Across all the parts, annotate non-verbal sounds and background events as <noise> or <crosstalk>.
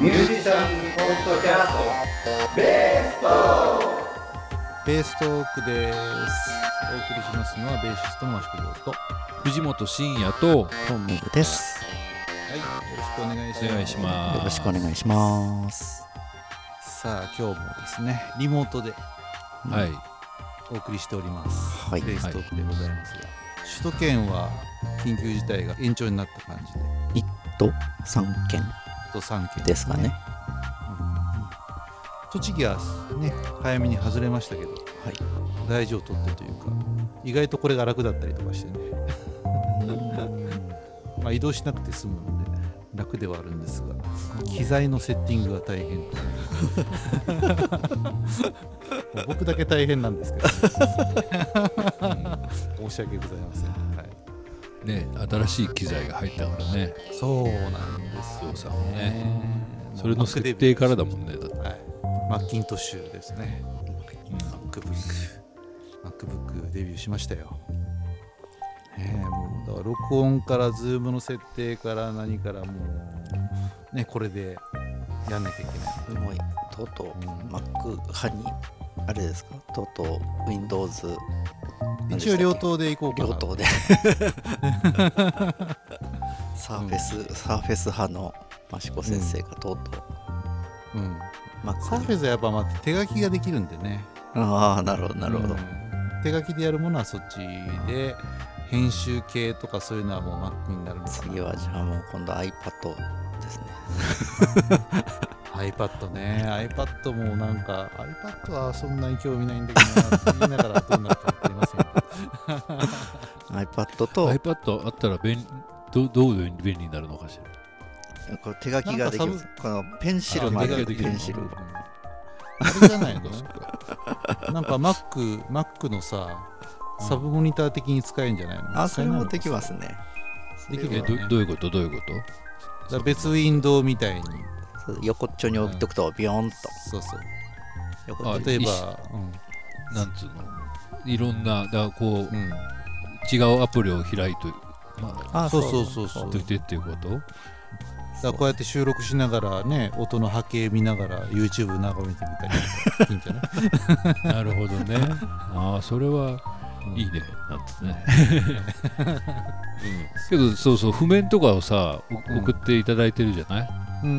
ミュージシャンポッドキャストベーストベーストークです。お送りしますのはベーシスト。の益子亮とは藤本慎也とトミーです。いよろしくお願い。しますお願いしますよろしくお願いします。さあ今日もですねリモートではいお送りしております、はい。ベーストークでございますが、首都圏は緊急事態が延長になった感じで。と三件。あと3件ですかね。栃木はね早めに外れましたけどはい。大事を取ってというか意外とこれが楽だったりとかしてね。<laughs> まあ移動しなくて済むので楽ではあるんですが機材のセッティングが大変 <laughs> 僕だけ大変なんですけど、<laughs> 申し訳ございません、はい、ね新しい機材が入ったからね。そうなんですよさんもね。それの設定からだもんねだって。はい、マッキントッシュですね。MacBook MacBook デビューしましたよ。ねえもうだから録音からズームの設定から何からもうねこれでやんなきゃいけない。もうとうとううん。Mac 派にあれですか？とうとう Windows 一応両党でいこう両党で。<laughs> サーフェス、サーフェス派の益子先生がとうとう。うん、Mac サーフェスはやっぱまあ手書きができるんでね。ああなるほどなるほど。うん。手書きでやるものはそっちで編集系とかそういうのはもう Mac になるのかな。次はじゃあもう今度 iPad ですね。iPad ね。iPad もなんか iPad はそんなに興味ないんだけどな言いながらどうなるか分かりませんけど <laughs> iPad と。iPad あったら便どどういう便利になるのかしら？これ手書きができる。このペンシルまで。るペンシル。うんあれじゃないの？なんか Mac, Mac のさサブモニター的に使えるんじゃないの？あそれもできすますね。えできるよね。どどういうこと？どういうこと？だ別ウィンドウみたいに。横っちょに置いとくとビヨーンと。そうそう。例えばしなんつうの？いろんなだこう、うん、うん、違うアプリを開いと、まあ、あそうそうそう。そうといてっていう。ことだこうやって収録しながらね音の波形見ながら YouTube 眺めてみたり。とかいいんじゃない？<laughs> なるほどね。ああそれはいいね。なんつね、うん、けどそうそう譜面とかをさ送っていただいてるじゃない、うんう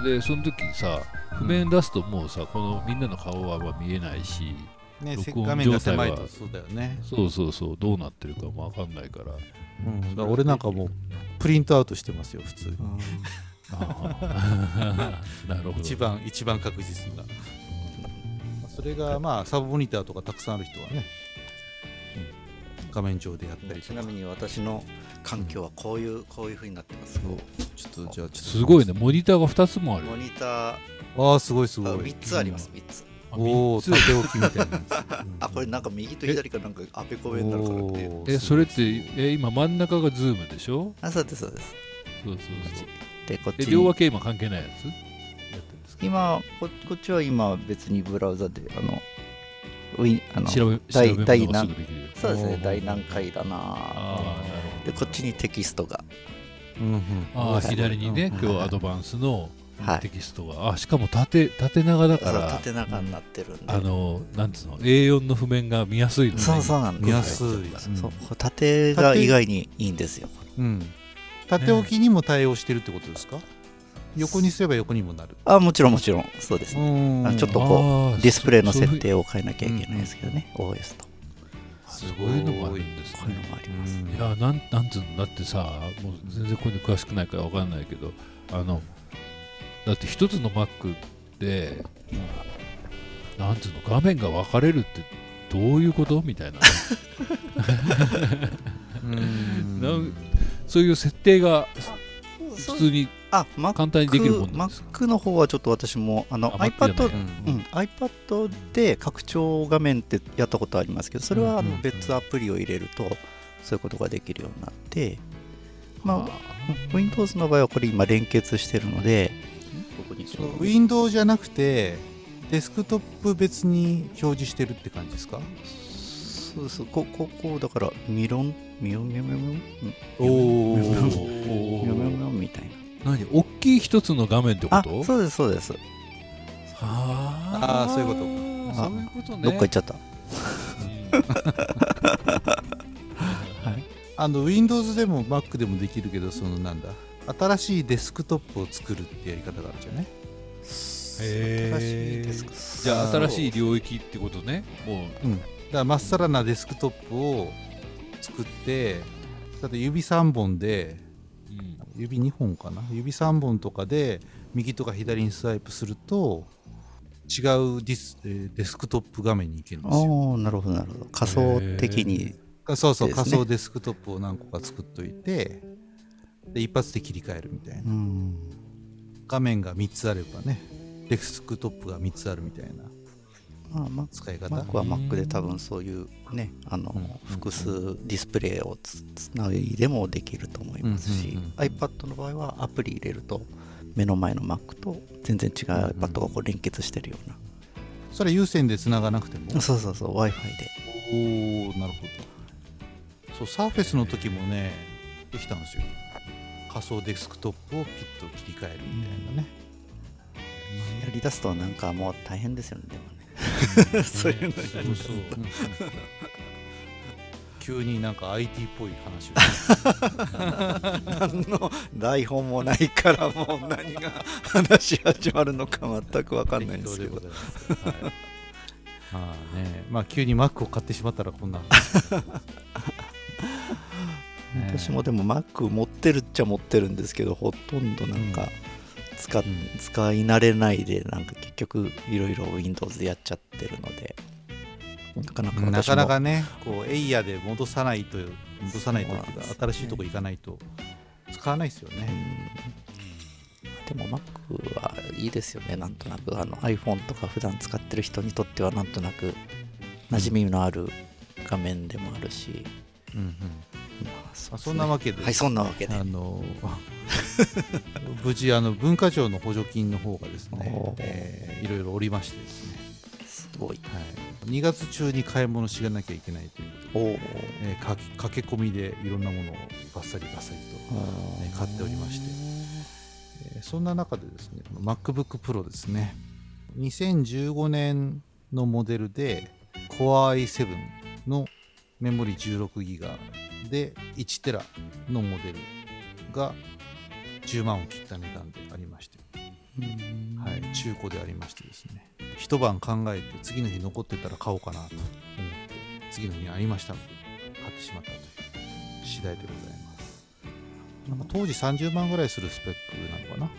ん。でその時さ譜面出すともうさこのみんなの顔はまあ見えないしね、せ録音状態はと。そうだよね、そうそうそうどうなってるかもわかんないから。うん、だから俺なんかもうプリントアウトしてますよ普通に。<laughs> ああ <laughs> なるほど。一番一番確実な。それがまあサブモニターとかたくさんある人はね、うん。画面上でやったりとか。ちなみに私の環境はこういうこういう風になってます。ちょっとじゃあちょっと。すごいね。モニターが2つもあるモニター。ああすごいすごい。あ3つあります3つおお縦置きみたいなやつ、<laughs> あこれなんか右と左かなんかあべこべになるからっていえそれってえ今真ん中がズームでしょ？あそうですそうです。そうそうそう。でこっえち。に両分け今関係ないやつ？やってるんですか？今ここっちは今別にブラウザであのウィンあの調べ調第べ第何そうですね第何回だなああなるほど。でこっちにテキストが。うんうん。ああ左にねうん今日アドバンスのはいテキストが。あしかも縦縦長だから。縦長になってるんで。あのなんつうの？A4 の譜面が見やすいのね。そうそうなんです。見やすい、そうこれ縦が意外にいいんですよ。うん、縦置きにも対応してるってことですか、横にすれば横にもなる。あもちろんもちろん。そうですうねちょっとこあーディスプレイの設定を変えなきゃいけないですけどね OS と。そういうのもあるんですこういうねのもあります。いやなんなんつうの？だってさもう全然こういうの詳しくないからわかんないけどあのだって一つの Mac で、なんつうの画面が分かれるってどういうことみたいな。うん。なんそういう設定が普通に簡単にできるもんなんですか Mac の方はちょっと私もあの iPad うん。うん iPad で拡張画面ってやったことありますけどそれはあの別アプリを入れるとそういうことができるようになってまあ Windows の場合はこれ今連結してるのでここにそう。ウィンドウじゃなくてデスクトップ別に表示してるって感じですか？そうそう。こここだからミロン？ミロン？ミロン？ミロン？ミおロン？おミロン？ミロン？みたいな。何？大きい一つの画面ってこあとそうですそうです。あ。あーそういうこと。とそういうことね。どっか行っちゃった。<laughs> あの Windows でも Mac でもできるけどそのなんだ？新しいデスクトップを作るってやり方があるじゃない？へー。新しいデスクじゃあ新しい領域ってことね。もう。うん、だからまっさらなデスクトップを作ってだって指3本でうん。指2本かな？指3本とかで右とか左にスワイプすると違うディスえーデスクトップ画面に行けるんですよ。おおなるほどなるほど。仮想的にあそうそう、仮想デスクトップを何個か作っといてで一発で切り替えるみたいな。うん。画面が3つあればねデスクトップが3つあるみたいなまあ、マ使い方。Mac は Mac で多分そういうねあのうん。複数ディスプレイをつつないでもできると思いますし、うんうんうん。iPad の場合はアプリ入れると目の前の Mac と全然違う iPad がこう連結してるような、それ有線で繋がなくても？そうそうそう w i f i で。おおなるほど。そうサーフェスの時もねできたんですよ仮想デスクトップをピッと切り替えるみたいなね、やりだすとなんかもう大変ですよねでもね。<laughs> そういうのそうそう。うんう。ん急になんか IT っぽい話を。何の台本もないからもう何が話し始まるのか全く分かんないんですけど。まあね。まあ急に Mac を買ってしまったらこんな私もでも Mac 持ってるっちゃ持ってるんですけどほとんどなんか使,、うん。使い慣れないでなんか結局いろいろ Windows でやっちゃってるので。なかなかなかなかねこうエイヤで戻さないと戻さないとね。新しいとこ行かないと使わないですようん。ね、でも Mac はいいですよね。なんとなくあの iPhone とか普段使ってる人にとってはなんとなく馴染みのある画面でもあるし、うんうんまあそんなわけで、はいそんなわけで。あの無事あの文化庁の補助金の方がですねえーいろいろおりましてですね、すごい。はい、2月中に買い物しなきゃいけないという、おおえーか駆け込みでいろんなものをバッサリバッサリと、ね買っておりまして。えーそんな中でですね MacBook Pro ですね。2015年のモデルで Core i7 のメモリ 16GB で 1TB のモデルが10万を切った値段でありまして、はい、中古でありましてですね。一晩考えて次の日残ってたら買おうかなと思って次の日にありましたので買ってしまったという次第でございます。なんか当時30万ぐらいするスペックなのかな？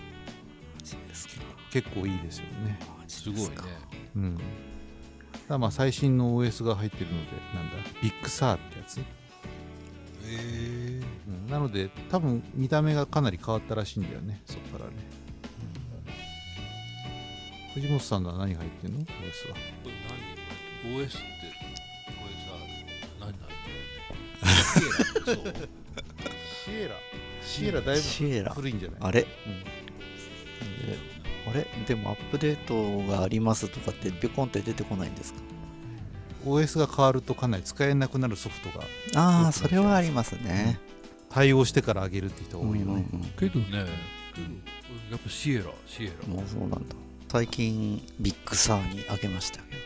結構いいですよね。すごいね。うん。だまあ最新の OS が入ってるのでなんだビッグサーってやつ、えうん、なので多分見た目がかなり変わったらしいんだよね。そこからね、藤本さんのは何入ってんの？OS は。これ何？OS ってこれさ何？なのそうシエラ。シエラ。だいぶ古いんじゃない？あれ？うん。あれ？でもアップデートがありますとかってピョコンって出てこないんですか？OS が変わるとかなり使えなくなるソフトがああそれはありますね。対応してから上げるって人が多いよね、うんうんけどねけどやっぱシエラシエラ。うんもうそうなんだ。最近ビッグサーにあげましたけど。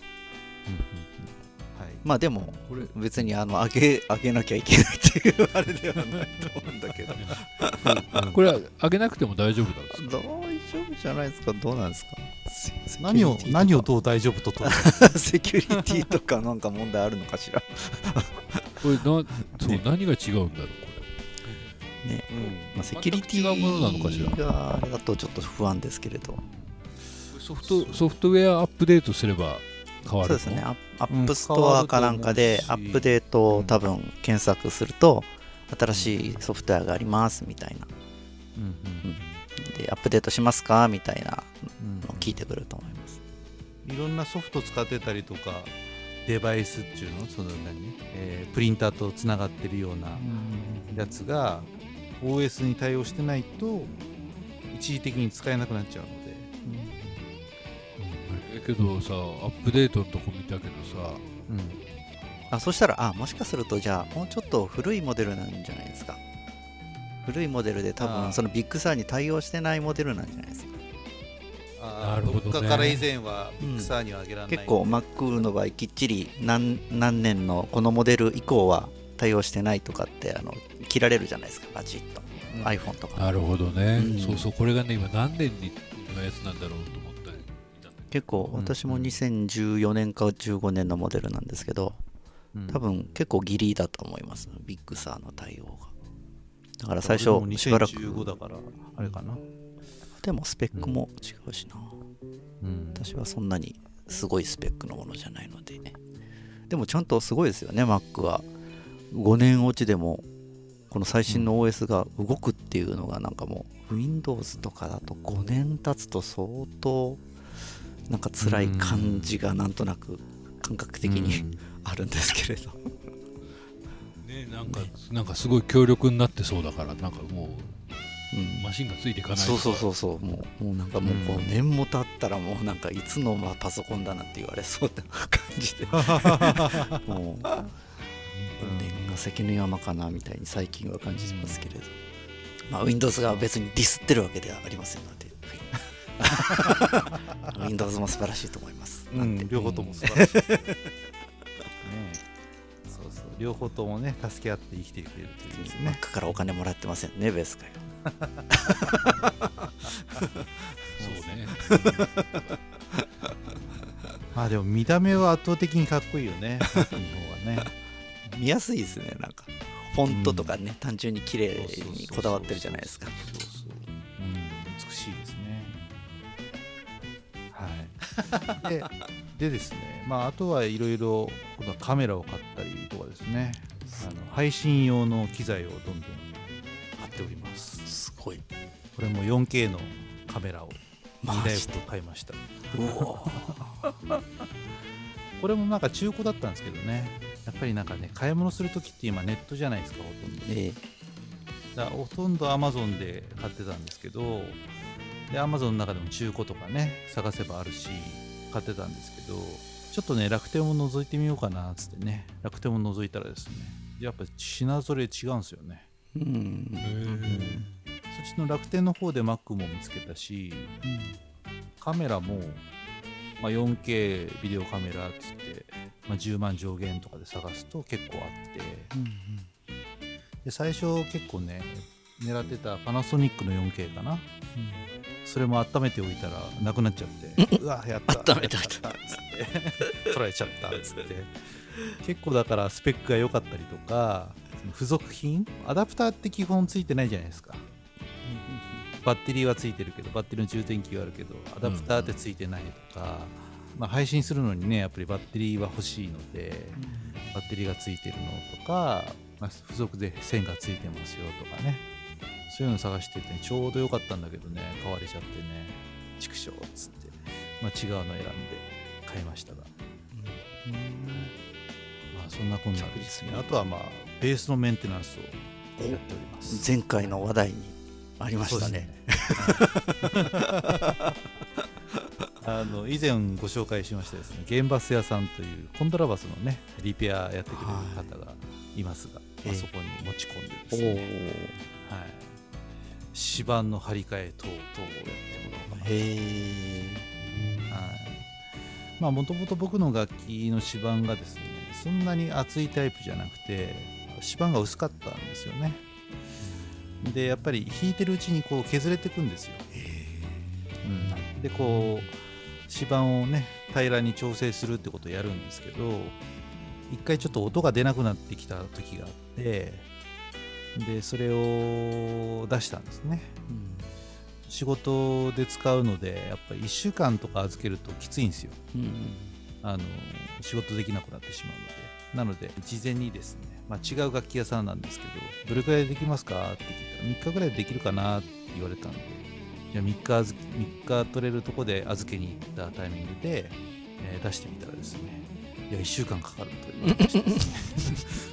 うんうんうん。はい。まあでもこれ別にあの上げ上げなきゃいけないっていうあれではないと思うんだけど。これは上げなくても大丈夫なんですか？大丈夫じゃないですか？どうなんですか？セ何を何をどう大丈夫とと <laughs> セキュリティとかなんか問題あるのかしら？<laughs> これなそう、ね。何が違うんだろうこね、うん。まあ、セキュリティ全く違うものなのかしら？があれだとちょっと不安ですけれどれソフトソフトウェアアップデートすれば変わるの？そうですね。アップストアかなんかでアップデートを多分検索すると新しいソフトウェアがありますみたいな。うん。うんでアップデートしますか？みたいなうん。のを聞いてくると思います。いろんなソフト使ってたりとかデバイスっていうの？その何、えープリンターとつながってるようなやつが OS に対応してないと一時的に使えなくなっちゃうので、えけどさアップデートのとこ見たけどさうん。あそしたらあもしかするとじゃあもうちょっと古いモデルなんじゃないですか？古いモデルで多分そのビッグサーに対応してないモデルなんじゃないですか。なるほどね。どっかから以前はビッグサーには上げられない、結構 Mac の場合きっちり何何年のこのモデル以降は対応してないとかってあの切られるじゃないですかバチッと、うん。iPhone とか。なるほどね、うん。そうそうこれがね今何年にのやつなんだろうと思ったり。結構うん。私も2014年か15年のモデルなんですけどうん。多分結構ギリだと思います。ビッグサーの対応がだから最初しばらく。2015だからあれかな、でもスペックも違うしな、うん、私はそんなにすごいスペックのものじゃないので。でもちゃんとすごいですよね Mac は。5年落ちでもこの最新の OS が動くっていうのがなんかもう Windows とかだと5年経つと相当なんか辛い感じがなんとなく感覚的に <laughs> あるんですけれどねなんかなんかすごい強力になってそうだからなんかもうん。うマシンがついていかないそうそうそうそうもうもうなんかもう5年も経ったらもうなんかいつのまあパソコンだなって言われそうな感じで。<laughs> もう5年が関の山かなみたいに最近は感じてますけれど、まあ Windows が別にディスってるわけではありませんので、はい、<laughs> <laughs> Windows も素晴らしいと思います、うなんてん、両方とも素晴らしい両方ともね助け合って生きていけるというですね。Mac からお金もらってませんねベースかよそうね。<laughs> まあでも見た目は圧倒的にかっこいいよねの方がね。見やすいですねなんか。フォントとかね、単純に綺麗にこだわってるじゃないですか。そうそううん美しいですね。はい。<laughs> ででですねまああとはいろいろカメラを買ったりですね。あの配信用の機材をどんどん買っております。すごい。これも 4K のカメラをマ2台ほど買いました。<laughs> これもなんか中古だったんですけどね。やっぱりなんかね買い物するときって今ネットじゃないですかほとんど。ええ。だほとんど Amazon で買ってたんですけどで Amazon の中でも中古とかね探せばあるし買ってたんですけどちょっとね楽天を覗いてみようかなっつってね。楽天を覗いたらですねやっぱ品ぞれ違うんですよね。うん。そっちの楽天の方で Mac も見つけたしカメラも、まあ、4K ビデオカメラっつって、まあ、10万上限とかで探すと結構あって。で最初結構ね狙ってたパナソニックの 4K かなそれも温めておいたらなくなっちゃってうわやった温めておいやったっつって <laughs> 取られちゃったっつって。結構だからスペックが良かったりとか付属品アダプターって基本ついてないじゃないですか。バッテリーはついてるけどバッテリーの充電器はあるけどアダプターってついてないとか、まあ、配信するのにねやっぱりバッテリーは欲しいのでバッテリーがついてるのとか、まあ、付属で線がついてますよとかねそういうの探してて、ちょうど良かったんだけどね買われちゃってね畜生っつって、まあ、違うの選んで買いましたが、まあ、そんなこんなでですね。あとはまあベースのメンテナンスをやっております。前回の話題にありましたね。<laughs> あの以前ご紹介しましたですねゲンバス屋さんというコントラバスのねリペアやってくれる方がいますが、ええあそこに持ち込んででおすね、はい、指板の張り替え等々をやってもらおうかなとへえ。はい。まあもともと僕の楽器の指板がですねそんなに厚いタイプじゃなくて指板が薄かったんですよね。でやっぱり弾いてるうちにこう削れていくんですよ、うん、でこう指板をね平らに調整するってことをやるんですけど一回ちょっと音が出なくなってきた時があってでそれを出したんですね。仕事で使うのでやっぱり1週間とか預けるときついんですよ。うんあの仕事できなくなってしまうので。なので事前にですね、まあ、違う楽器屋さんなんですけどどれくらいできますか？って聞いたら3日ぐらいでできるかな？って言われたんでじゃあ3日預け3日取れるとこで預けに行ったタイミングで、えー出してみたらですねいや1週間かかると言われまして。ですねお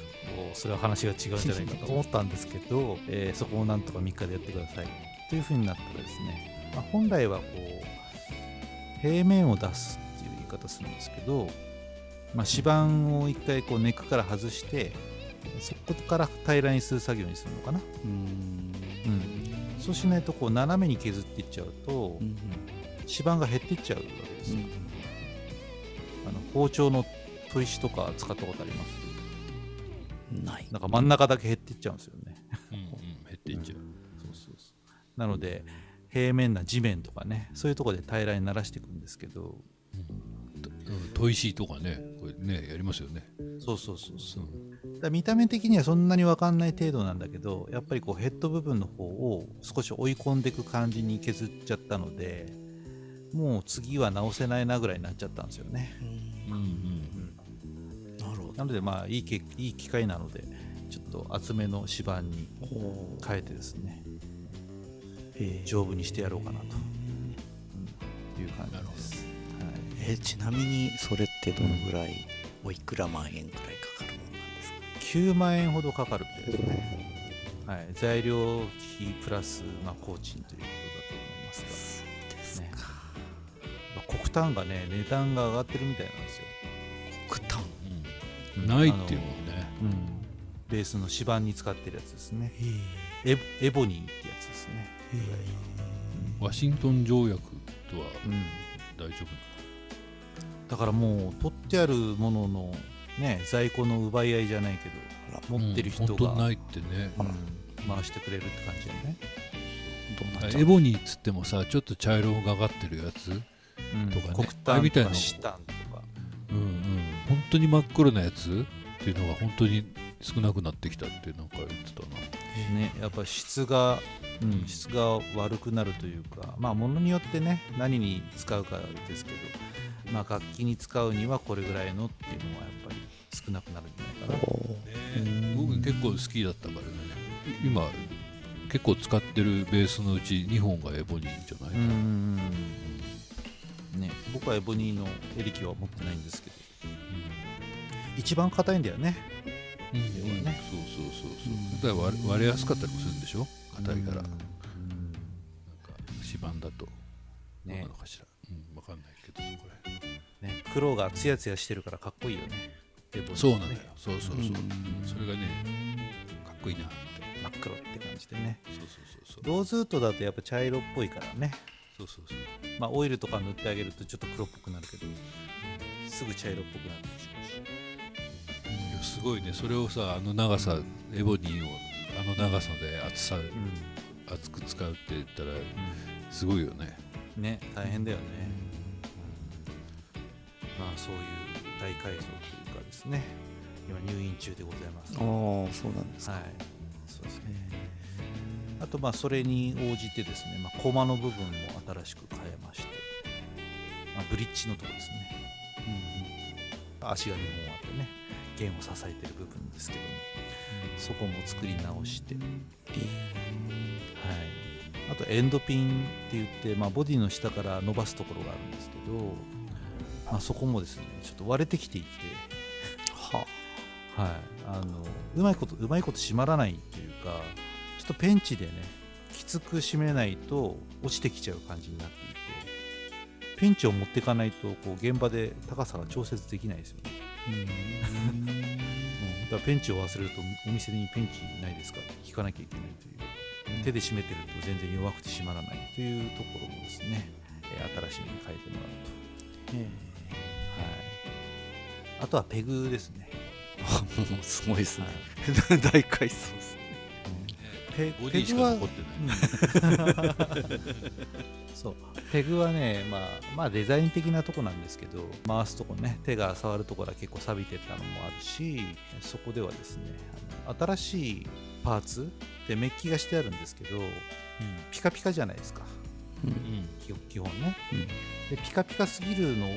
それは話が違うんじゃないかと思ったんですけど、<laughs> えーそこをなんとか3日でやってください。というふうになったらですね、まあ、本来はこう平面を出すっていう言い方するんですけど、まあ、指板を一回こうネックから外してそこから平らにする作業にするのかな。うん。そうしないとこう斜めに削っていっちゃうとうん指板が減っていっちゃうわけですよ、うんあの包丁の砥石とか使ったことあります？うんない。なんか真ん中だけ減っていっちゃうんですよね。うんうん。減っていっちゃう。そうそうそう。なので平面な地面とかねそういうところで平らにならしていくんですけどうん。砥石とかねこれねやりますよね。そうそうそうそう。うん。見た目的にはそんなに分かんない程度なんだけどやっぱりこうヘッド部分の方を少し追い込んでいく感じに削っちゃったのでもう次は直せないなぐらいになっちゃったんですよね。うんうんなるほどなのでまあいいけいい機会なのでちょっと厚めの指板にお変えてですねえ。丈夫にしてやろうかなと、うんいう感じです、はい。えちなみにそれってどのぐらいおいくら万円くらいかかるものなんですか？9万円ほどかかるみたいですね、はい、材料費プラス、まあ、工賃ということだと思いますそうですね。まあ、黒炭がね値段が上がってるみたいなんですよ、ないっていうもんね。うん、ベースの指板に使ってるやつですね。へエエボニーってやつですね、え。ワシントン条約とはうん、大丈夫だからもう取ってあるもののね在庫の奪い合いじゃないけど持ってる人うん。ないってね。うん。回してくれるって感じだよね、エボニーっつってもさちょっと茶色がかってるやつ？うん。とかね。黒あれ炭とみたいなかシタン当に真っ黒なやつっていうのが本当に少なくなってきたってなんか言ってたな。ね、やっぱ質が、うん、質が悪くなるというか、まあ、ものによってね、何に使うかですけど、まあ、楽器に使うにはこれぐらいのっていうのはやっぱり少なくなるんじゃないかな。ね僕結構好きだったからね。今結構使ってるベースのうち2本がエボニーじゃない、うん。ね、僕はエボニーのエリキは持ってないんですけど、一番硬いんだよね。うん。要はね。そうそうそうそう。だから割れ割れやすかったりもするんでしょ？硬いから、なんか指板だと。どうなねのかしら、うん、分かんないけどそこら辺。ね、黒がツヤツヤしてるからかっこいいよね。そうなんだよ。そうそうそう、うん。それがねかっこいいなって。真っ黒って感じでね。そうそうそうそう。ローズウッドだとやっぱ茶色っぽいからね。そうそうそう。まあ、オイルとか塗ってあげるとちょっと黒っぽくなるけど、すぐ茶色っぽくなるしましいやすごいね。それをさあの長さ、エボニーをあの長さで厚さう厚く使うって言ったらすごいよね。ん、ね大変だよね、まあそういう大改造というかですね。今入院中でございます。ああそうなんですか、はい。そうですね。あとまあそれに応じてですね、まあ、コマの部分も新しく変えまして、まあ、ブリッジのとこですね、足が2本あってね弦を支えてる部分ですけども、そこも作り直して、はい、あとエンドピンって言って、まあ、ボディの下から伸ばすところがあるんですけど、まあ、そこもですねちょっと割れてきていて、ははい、あのうまいことうまいこと締まらないというかちょっとペンチでねきつく締めないと落ちてきちゃう感じになっていてペンチを持っていかないとこう現場で高さが調節できないですよね、うん、だからペンチを忘れるとお店にペンチないですかって聞かなきゃいけないという。手で締めてると全然弱くて締まらないというところもですね、えー新しいのに変えてもらうと、はい、あとはペグですね。あ <laughs> もうすごいですね。は、大改装ですね。ペボディしペグはか残ってない、<laughs> そうペグはね、まあ、まあデザイン的なとこなんですけど回すとこね手が触るところは結構錆びてたのもあるしそこではですねあの新しいパーツでメッキがしてあるんですけどピカピカじゃないですか。うん。基基本ね。うん。でピカピカすぎるのを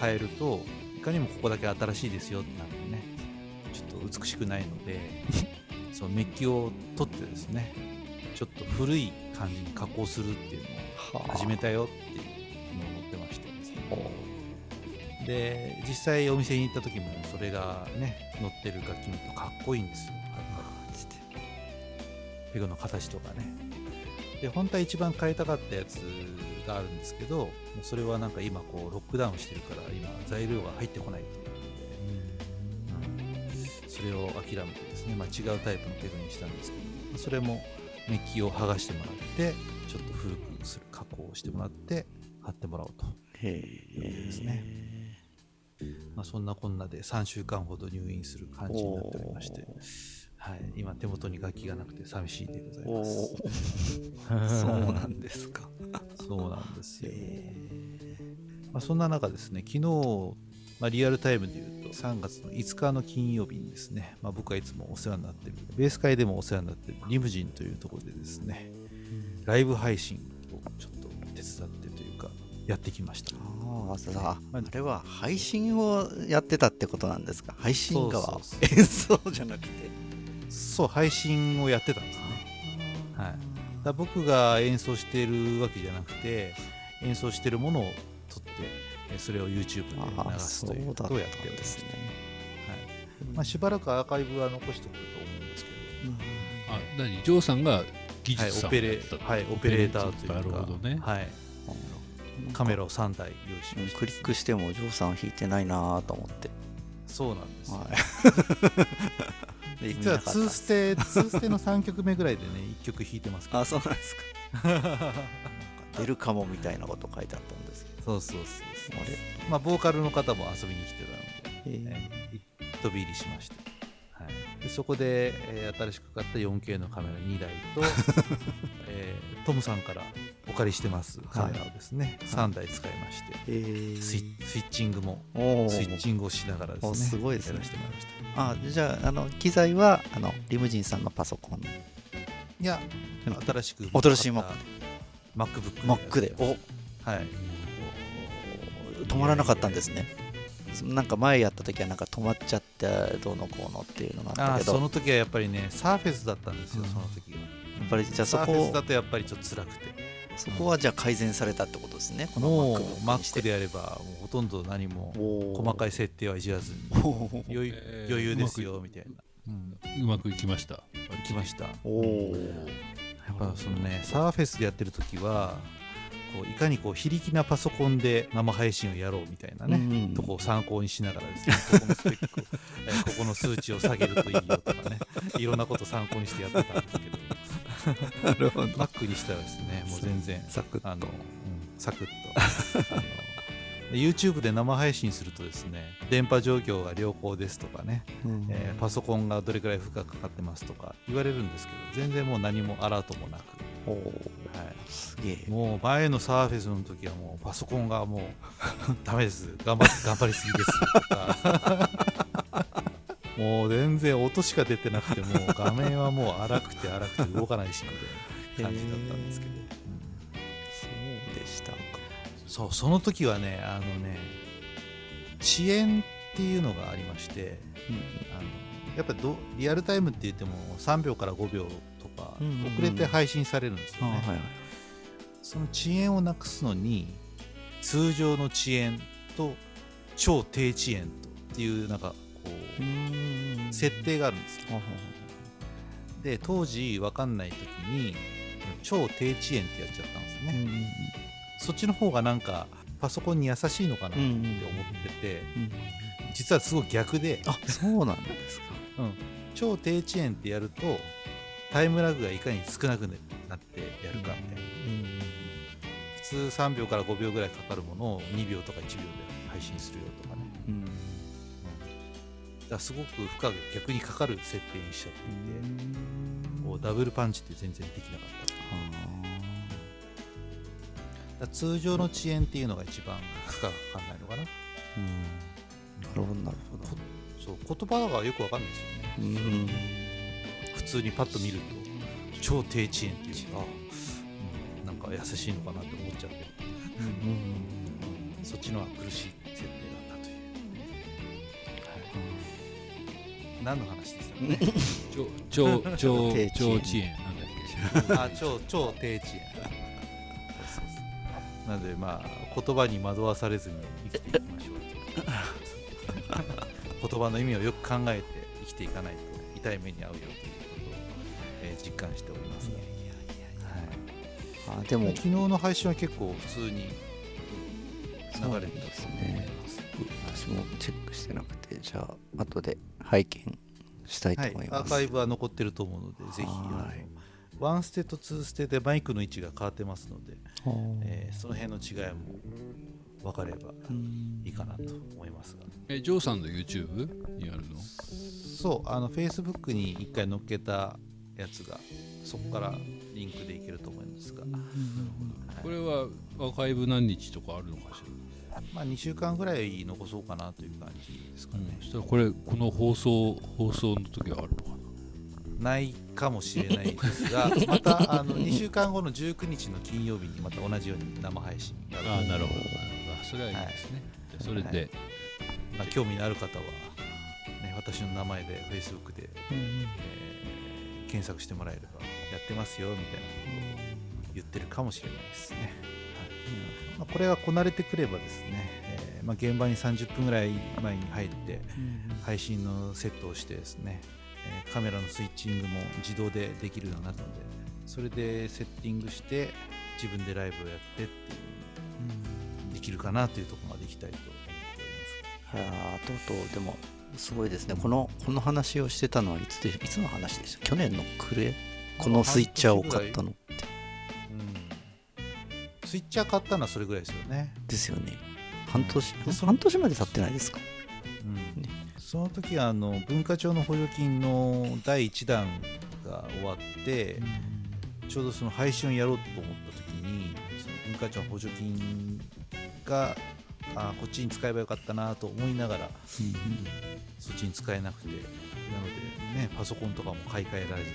変えるといかにもここだけ新しいですよってなってね。ちょっと美しくないので <laughs> そうメッキを取ってですねちょっと古い感じに加工するっていうのを始めたよっていうのを載ってましてですね。で実際お店に行った時もそれがね載ってる楽器見るとかっこいいんですよ。っぱマジでりペグの形とかね。で本当は一番変えたかったやつがあるんですけどそれはなんか今こうロックダウンしてるから今材料が入ってこないということで、それを諦めてですね、まあ、違うタイプのペグにしたんですけどそれもメッキを剥がしてもらってちょっと古くする加工をしてもらって貼ってもらおうと。へいうことですね、まあ、そんなこんなで3週間ほど入院する感じになっておりまして、はい、今手元に楽器がなくて寂しいでございおます。ー <laughs> そうなんですか。そうなんですよ、まあ、そんな中ですね昨日、まあ、リアルタイムでいうと3月の5日の金曜日にですね、まあ、僕はいつもお世話になってるベース会でもお世話になってるリムジンというところでですねライブ配信をちょっと手伝ってというかやってきました。ああ、さあ、あれは配信をやってたってことなんですか？配信側。そうそう演奏じゃなくて。そう配信をやってたんですね。はい、だ僕が演奏しているわけじゃなくて演奏しているものを撮ってえそれを YouTube で流すということをやっておりますですね。はい。まあ、しばらくアーカイブは残しておくと思うんですけあ何？ジョーさんが技ど、はい、術さんオペレをやってたのはい、オペレーターというか。なるほどね。はい、カメラを3台用意しうんました、クリックしてもジョーさん弾いてないなと思って。そうなんですよ、はい。<laughs> で実は見なかった。2ステ2ステの3曲目ぐらいでね1曲弾いてますけどあ、そうなんですか。<laughs> 出るかもみたいなこと書いてあったんでそうそうそうそう。ど。あれ？まあボーカルの方も遊びに来てたのでえ飛び入りしまして、はい、でそこで、えー新しく買った 4K のカメラ2台と、<laughs> えートムさんからお借りしてますカメラをですね、3台使いまして、えー。スイスイッチングもスイッチングをしながらですねおすごいですね。やらせてもらいました。あじゃああの機材はあのリムジンさんのパソコン？いや新しく新しい Mac MacBook Mac で。お。はい止まらなかったんですね。なんか前やった時はなんか止まっちゃってどうのこうのっていうのがあったけど。その時はやっぱりねサーフェスだったんですよ、うん。その時は。やっぱりじゃあそサーフェスこだとやっぱりちょっと辛くて。そこはじゃあ改善されたってことですねこの Mac でやればもうほとんど何も細かい設定はいじらずに余裕ですよみたいな、うん、うまくいきました。来ました。やおー。っぱそのねサーフェスでやってる時はこういかにこう非力なパソコンで生配信をやろうみたいなね、うんとこを参考にしながらですねここのスペックを、えーここの数値を下げるといいよとかね <laughs> いろんなこと参考にしてやってたんですけど。なるほど。Mac にしたらですねもう全然。サクッと。あの、うんサクッと。あので YouTube で生配信するとですね電波状況が良好ですとかね、うんえーパソコンがどれくらい負荷かかってますとか言われるんですけど全然もう何もアラートもなく、おー。はすげえ。い、もう前のサーフェスの時はもうパソコンがもう <laughs> ダメです。頑張っ頑張りすぎですとか。<laughs> もう全然音しか出てなくてもう画面はもう荒くて荒くて動かないしみたいな感じだったんですけど、そうその時はねあのね遅延っていうのがありましてあのやっぱりどリアルタイムって言っても3秒から5秒とかうんうんうん。遅れて配信されるんですよね、あはいはい。その遅延をなくすのに通常の遅延と超低遅延とっていうなんかこう設定があるんですよ。で当時分かんない時に超低遅延ってやっちゃったんですね、そっちの方がなんかパソコンに優しいのかなってうん思ってて、うん。うん実はすごい逆で。あそうなんですか。超低遅延ってやるとタイムラグがいかに少なくなってやるかみたいな。普通3秒から5秒ぐらいかかるものを2秒とか1秒で配信するよとかね。うん。だすごく負荷が逆にかかる設定にしちゃっていてこうダブルパンチって全然できなかった通常の遅延っていうのが一番負荷がかかんないのかな。なるほどなるほど。そう言葉がよくわかんないですよね。うん普通にパッと見ると超低遅延っていうか、うん、なんか優しいのかなって思っちゃって、そっちのは苦しい設定なんだという、はい、何の話でしたかね <laughs> 超超 <laughs> 超低遅延。超遅延なんだっあ超超低遅延なのでまあ言葉に惑わされずに生きていきましょう。と <laughs> 言葉の意味をよく考えて生きていかないと痛い目に遭うよということを、えー実感しておりますが、はい。あでも。昨日の配信は結構普通に流れてそうですね。私もチェックしてなくてじゃあ後で拝見したいとはい思います、アーカイブは残ってると思うのでぜひはいワンステとツーステでマイクの位置が変わってますので、えーその辺の違いも分かればいいかなと思いますが。えジョーさんの YouTube にあるの？そうあの Facebook に1回載っけたやつがそこからリンクでいけると思いますが、これはアーカイブ何日とかあるのかしまあ、2週間ぐらい残そうかなという感じですからら、ね、そしたらこれこの放送放送の時はあるのかな？ないかもしれないですが <laughs> またあの2週間後の19日の金曜日にまた同じように生配信があなるほど。なるほどあそれはいいですね、じゃあそれで、まあ、興味のある方は、ね、私の名前で Facebook で、えー検索してもらえればやってますよみたいなことを言ってるかもしれないですね、はいまあ、これがこなれてくればですね、えーまあ、現場に30分ぐらい前に入って配信のセットをしてですね、えーカメラのスイッチングも自動でできるようになったのでそれでセッティングして自分でライブをやってっていうできるかなというところまでいきたいと思っております。はあとうとうでもすごいですね。このこの話をしてたのはい。つでいつの話でした去年の暮れこのスイッチャーを買ったのスイッチャー買ったのはそれぐらいですよね、ですよね半年でその半年まで経ってないですか？うんその時はあの文化庁の補助金の第1弾が終わって、ちょうどその配信をやろうと思った時にその文化庁の補助金があこっちに使えばよかったなと思いながらそっちに使えなくてなのでねパソコンとかも買い替えられず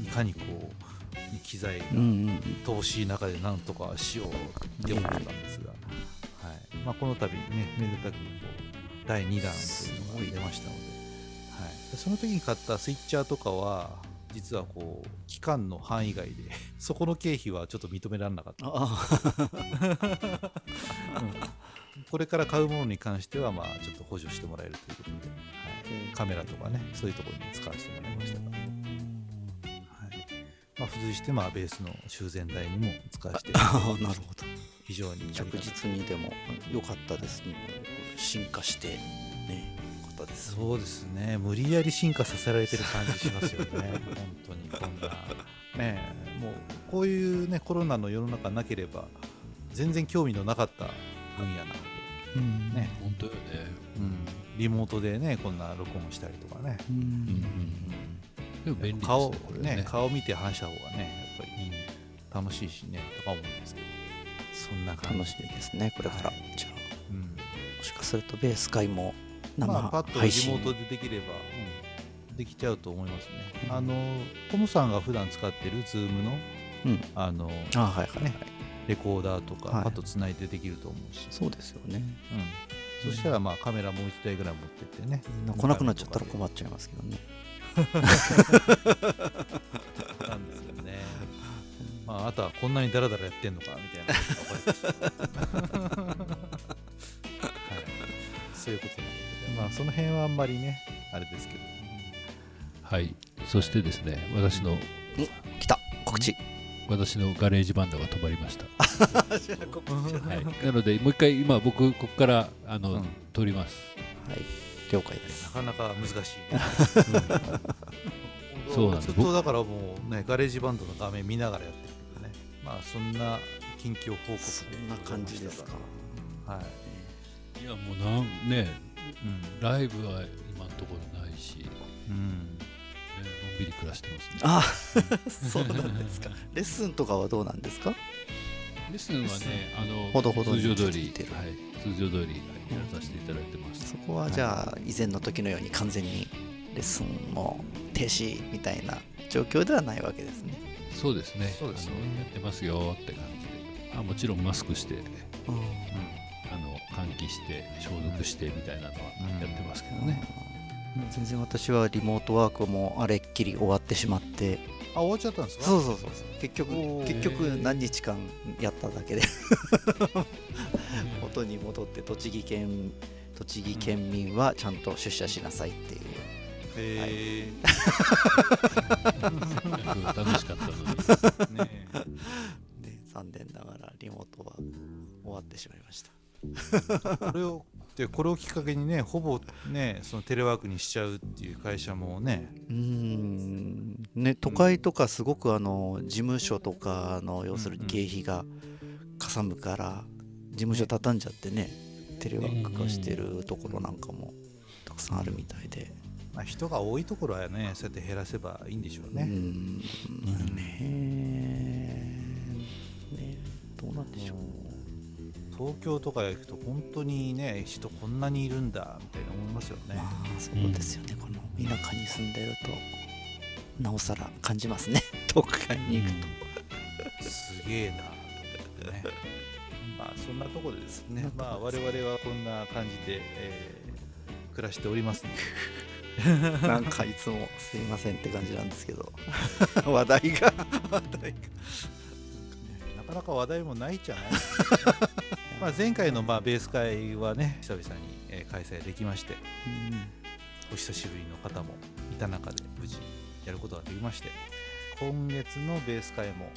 にいかにこう機材がうんうん投資中でなんとかしようって思ってたんですが、はい。まあ、この度ねめでたく第2弾というのが出ましたので,、はい、でその時に買ったスイッチャーとかは実はこう期間の範囲外で <laughs> そこの経費はちょっと認められなかった、あうん。これから買うものに関してはまあちょっと補助してもらえるということで、はい、カメラとかねそういうところに使わせてもらいましたが、はいまあ、付随してまあベースの修繕代にも使わせてあなるほど。非常に着実にでも良かったですね。進化してね良かったです。そうですね。無理やり進化させられてる感じしますよね。<laughs> 本当にこんな。ねえもうこういうねコロナの世の中なければ全然興味のなかった分野なので、うん。ね。本当よね。うん、リモートでねこんな録音したりとかね。うんでも便利ですね顔これね。顔見て話した方がねやっぱり楽しいしねとか思うんですけど。そんな感じ楽しみですねこれから、はい。じゃあ。うん。もしかするとベース会も生まあ、パッとリ配信、モートでできれば、うんできちゃうと思いますね。あのトムさんが普段使ってる Zoom のうん。あのあはいはいはい、ねレコーダーとか、はいパッとつないでできると思うし、そうですよね。うん、そしたらまあカメラもう1台ぐらい持ってってね、来なくなっちゃったら困っちゃいますけどねなんですよね。まあ、あとはこんなにダラダラやってんのかみたいな。はい、そういうことなので、まあその辺はあんまりねあれですけど、はい。そしてですね私の来た。告知。私のガレージバンドが止まりました、<laughs> 告はい、なのでもう一回今僕ここからあの、うん。撮ります。はい了解です。なかなか難しい、ね。そうなんです。ずっとだからもうねガレージバンドの画面見ながらやってるけどね。まあそんな近況報告そんな感じですか。はい、いやもうなんねうん。ライブは今のところないし、ね、うん、のんびり暮らしてますね。あそうなんですか。レッスンとかはどうなんですか？レッスンはね。あのほどほどに通常通りはい、通常通りやらさせていただいてます。そこはじゃあ以前の時のように完全にレッスンも停止みたいな状況ではないわけですね。そうですね。そうですね。やってますよって感じで。あもちろんマスクしてあの換気して消毒してみたいなのはやってますけどね、全然私はリモートワークもあれっきり終わってしまってあ終わっちゃったんですか？そうそうそう結局結局何日間やっただけで。元に戻って栃木県栃木県民はちゃんと出社しなさいっていう。へ楽しかったのねで残念ながらリモートは終わってしまいました。えこれをでこれをきっかけにねほぼねそのテレワークにしちゃうっていう会社もね。うーん。ね、都会とかすごくあの事務所とかの要するに経費がかさむから事務所畳んじゃってねテレワーク化してるところなんかもたくさんあるみたいで、まあ、人が多いところはねそうやって減らせばいいんでしょううね、んねねどうなんでしょう東京とか行くと本当にね人こんなにいるんだみたいな思いますよね、まあそうですよね、この田舎に住んでるとなおさら感じますね。<laughs> 都会に行くと、すげえなと思ってね。まあそんなところでですね。まあ我々はこんな感じで、えー暮らしておりますので <laughs> なんかいつもすいませんって感じなんですけど。<laughs> 話題が。話題が。なかなか話題もないじゃないまあ前回のまあベース会はね久々にえー開催できましてお久しぶりの方もいた中で無事やることができまして今月のベース会も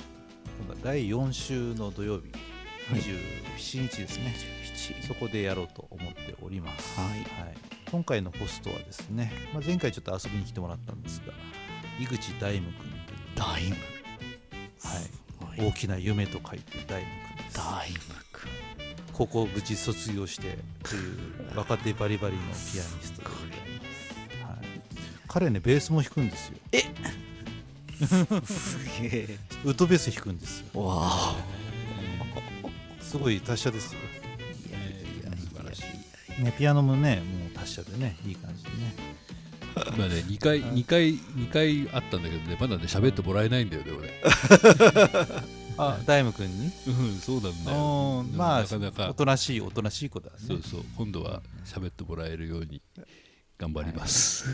今度は第4週の土曜日はい。27日ですね、そこでやろうと思っております、はい。今回のホストはですね、まあ、前回ちょっと遊びに来てもらったんですが井口大夢君という、ダイムはい、はい。大きな夢と書いて大夢君です。ダイムくん高校無事卒業してという若手バリバリのピアニストでございます、はい、彼ねベースも弾くんですよ。すげえ。ウッドベース弾くんですよ。<laughs> わあ。すごい達者ですよ、いやいやいや素晴らしいね、ピアノもねもう達者でねいい感じでね。今ね2回2回2回あったんだけどねまだね喋ってもらえないんだよね俺 <laughs> あ大夢君に？うんそうなんだよ。うんまあなかなおかとなしいおとなしい子だね。そうそう。今度は喋ってもらえるように頑張ります、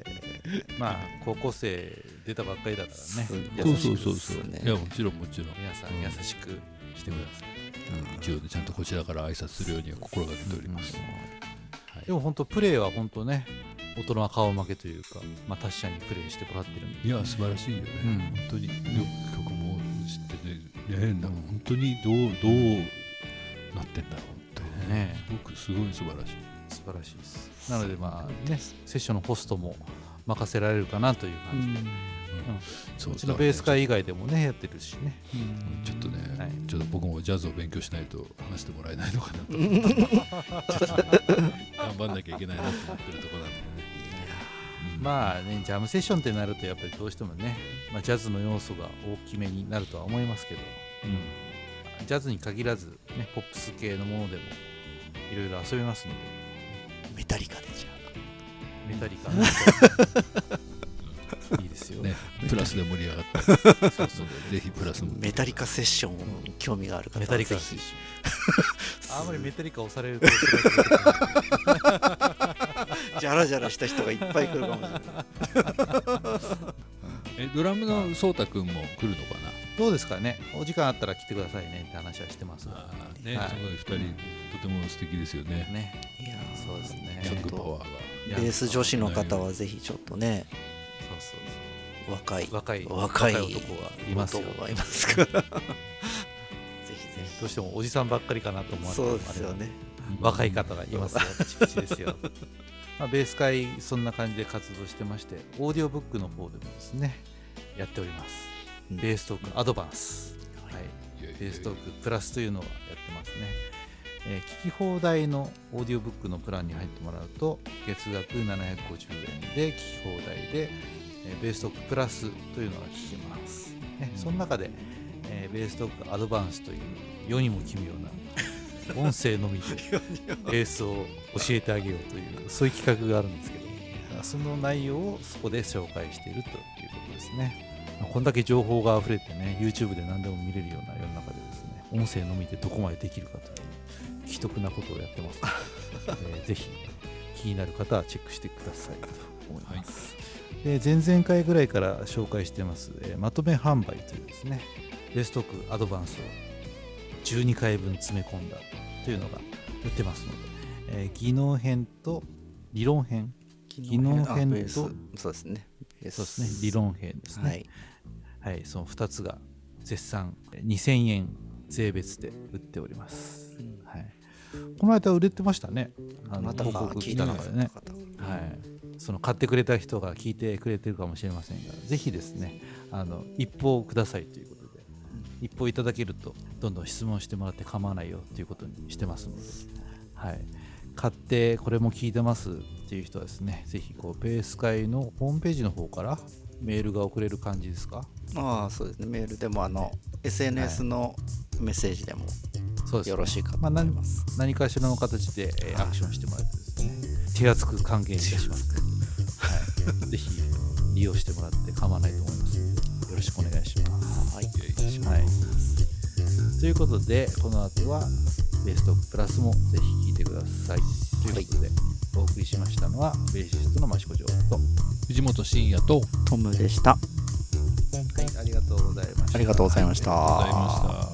<laughs> まあ高校生出たばっかりだからね。そう。そうそうそうねいやもちろんもちろん。皆さん優しくしてください、一応ねちゃんとこちらから挨拶するようには心がけております、でも本当プレーは本当ね大人は顔負けというか、まあ、達者にプレーしてもらってるんで。いや素晴らしいよね、うん。本当に。よく曲もねねな本当にどうどうなってんだろうって。ね。すごくすごい素晴らしい。素晴らしいです。なのでまあねセッションのホストも任せられるかなという感じで、そうう。ちのベース会以外でもねやってるしね。ちょっとね、はい。ちょっと僕もジャズを勉強しないと話してもらえないのかなと思って。<laughs> 頑張んなきゃいけないなと思ってるところなんで。ね、うんまあねジャムセッションってなるとやっぱりどうしてもね、まあ、ジャズの要素が大きめになるとは思いますけど、うん、ジャズに限らず、ね、ポップス系のものでもいろいろ遊べますので。メタリカでじゃメタリカ。<laughs> <laughs> いいですよね、プラスで盛り上がって。そうそう。ぜひプラスメタリカセッション興味がある方はメタリカぜひ。あんまりメタリカ押されるとラジャラした人がいっぱい来るかもしれない。<laughs> えドラムの颯太君も来るのかどうですかね？お時間あったら来てくださいね。って話はしてます。ね、はい。すごい2人とても素敵ですよね。ね。いやーそうですねヤングパワーが。ベース女子の方はぜひちょっとね。そうそうそう。若い。若い。若い男がいますよ。男がいます。<laughs> からぜひ。ぜどうしてもおじさんばっかりかなと思ひわれてそうですよね。若い方がいますよ。<laughs> ピチピチですよ、まあ、ベース会そんな感じで活動してましてオーディオブックの方でもですねやっております、うん。ベーストークアドバンス、はい、い。やいやベーストークプラスというのをやってますね、えー聞き放題のオーディオブックのプランに入ってもらうと月額750円で聞き放題で、えーベーストークプラスというのが聞けます、ね、その中で、えーベーストークアドバンスという世にも奇妙な音声のみでベースを教えてあげようというそういう企画があるんですけど。その内容をそこで紹介しているということですね。まあこんだけ情報が溢れてね YouTube で何でも見れるような世の中でですね音声のみでどこまでできるかという奇特なことをやってますので、<laughs> えーぜひ気になる方はチェックしてくださいと思います、で前々回ぐらいから紹介してます、えーまとめ販売というですねベーストークアドバンスを12回分詰め込んだというのが売ってますので、えー技能編と理論編。技能編。とそうですね。そうですね。理論編ですね。はい。はい、その2つが絶賛2000円税別で売っております、はい、この間売れてましたね。あのまた広告来聞いた中でね。方はい。その買ってくれた人が聞いてくれてるかもしれませんがぜひですねあの一報くださいということで一報いただけるとどんどん質問してもらって構わないよということにしてますので、はい、買ってこれも聞いてますっていう人はですねぜひこうベース会のホームページの方からメールが送れる感じですか？ああそうですね。メールでもあの SNS のメッセージでもそうですね。よろしいかとまあ、何思います、何かしらの形で、えーアクションしてもらってですね手厚く還元いたしますはい、<laughs> ぜひ利用してもらって構わないと思いますしくお願いします。はいはい、ということでこの後はベーストプラスもぜひ聞いてください。ということで、お送りしましたのはベーシストの益子城と、は藤本慎也とトムでしたい、ありがとうございました。ありがとうございました、ありがとうございました